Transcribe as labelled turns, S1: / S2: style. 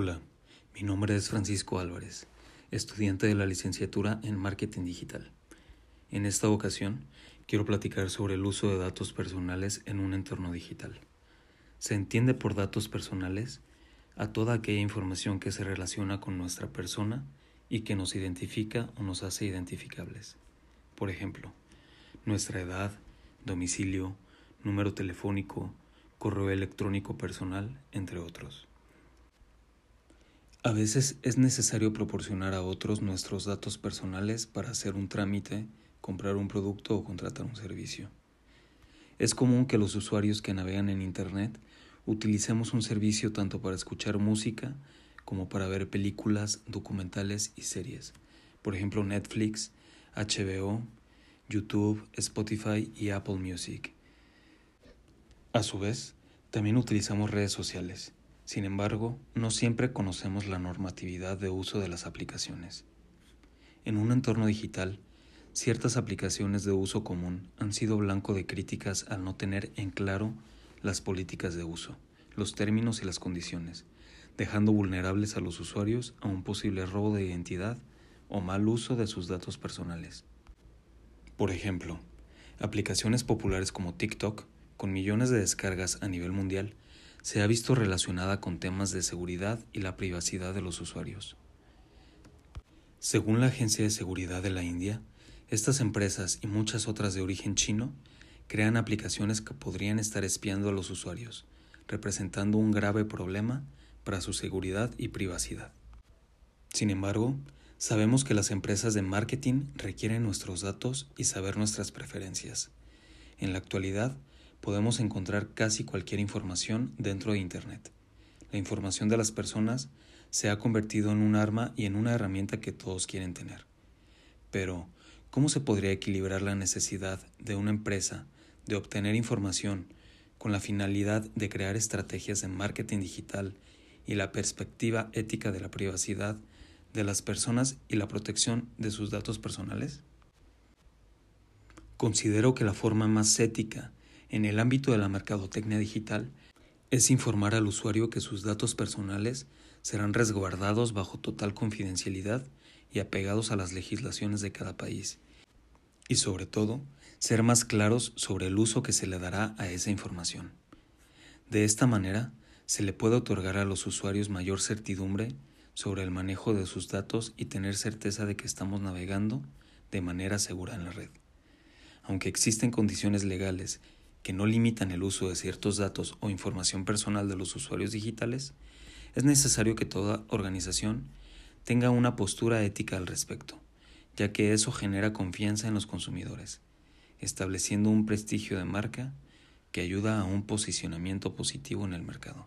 S1: Hola, mi nombre es Francisco Álvarez, estudiante de la licenciatura en Marketing Digital. En esta ocasión, quiero platicar sobre el uso de datos personales en un entorno digital. Se entiende por datos personales a toda aquella información que se relaciona con nuestra persona y que nos identifica o nos hace identificables. Por ejemplo, nuestra edad, domicilio, número telefónico, correo electrónico personal, entre otros. A veces es necesario proporcionar a otros nuestros datos personales para hacer un trámite, comprar un producto o contratar un servicio. Es común que los usuarios que navegan en Internet utilicemos un servicio tanto para escuchar música como para ver películas, documentales y series. Por ejemplo, Netflix, HBO, YouTube, Spotify y Apple Music. A su vez, también utilizamos redes sociales sin embargo, no siempre conocemos la normatividad de uso de las aplicaciones. En un entorno digital, ciertas aplicaciones de uso común han sido blanco de críticas al no tener en claro las políticas de uso, los términos y las condiciones, dejando vulnerables a los usuarios a un posible robo de identidad o mal uso de sus datos personales. Por ejemplo, aplicaciones populares como TikTok, con millones de descargas a nivel mundial, se ha visto relacionada con temas de seguridad y la privacidad de los usuarios. Según la Agencia de Seguridad de la India, estas empresas y muchas otras de origen chino crean aplicaciones que podrían estar espiando a los usuarios, representando un grave problema para su seguridad y privacidad. Sin embargo, sabemos que las empresas de marketing requieren nuestros datos y saber nuestras preferencias. En la actualidad, podemos encontrar casi cualquier información dentro de Internet. La información de las personas se ha convertido en un arma y en una herramienta que todos quieren tener. Pero, ¿cómo se podría equilibrar la necesidad de una empresa de obtener información con la finalidad de crear estrategias de marketing digital y la perspectiva ética de la privacidad de las personas y la protección de sus datos personales? Considero que la forma más ética en el ámbito de la mercadotecnia digital es informar al usuario que sus datos personales serán resguardados bajo total confidencialidad y apegados a las legislaciones de cada país. Y sobre todo, ser más claros sobre el uso que se le dará a esa información. De esta manera, se le puede otorgar a los usuarios mayor certidumbre sobre el manejo de sus datos y tener certeza de que estamos navegando de manera segura en la red. Aunque existen condiciones legales que no limitan el uso de ciertos datos o información personal de los usuarios digitales, es necesario que toda organización tenga una postura ética al respecto, ya que eso genera confianza en los consumidores, estableciendo un prestigio de marca que ayuda a un posicionamiento positivo en el mercado.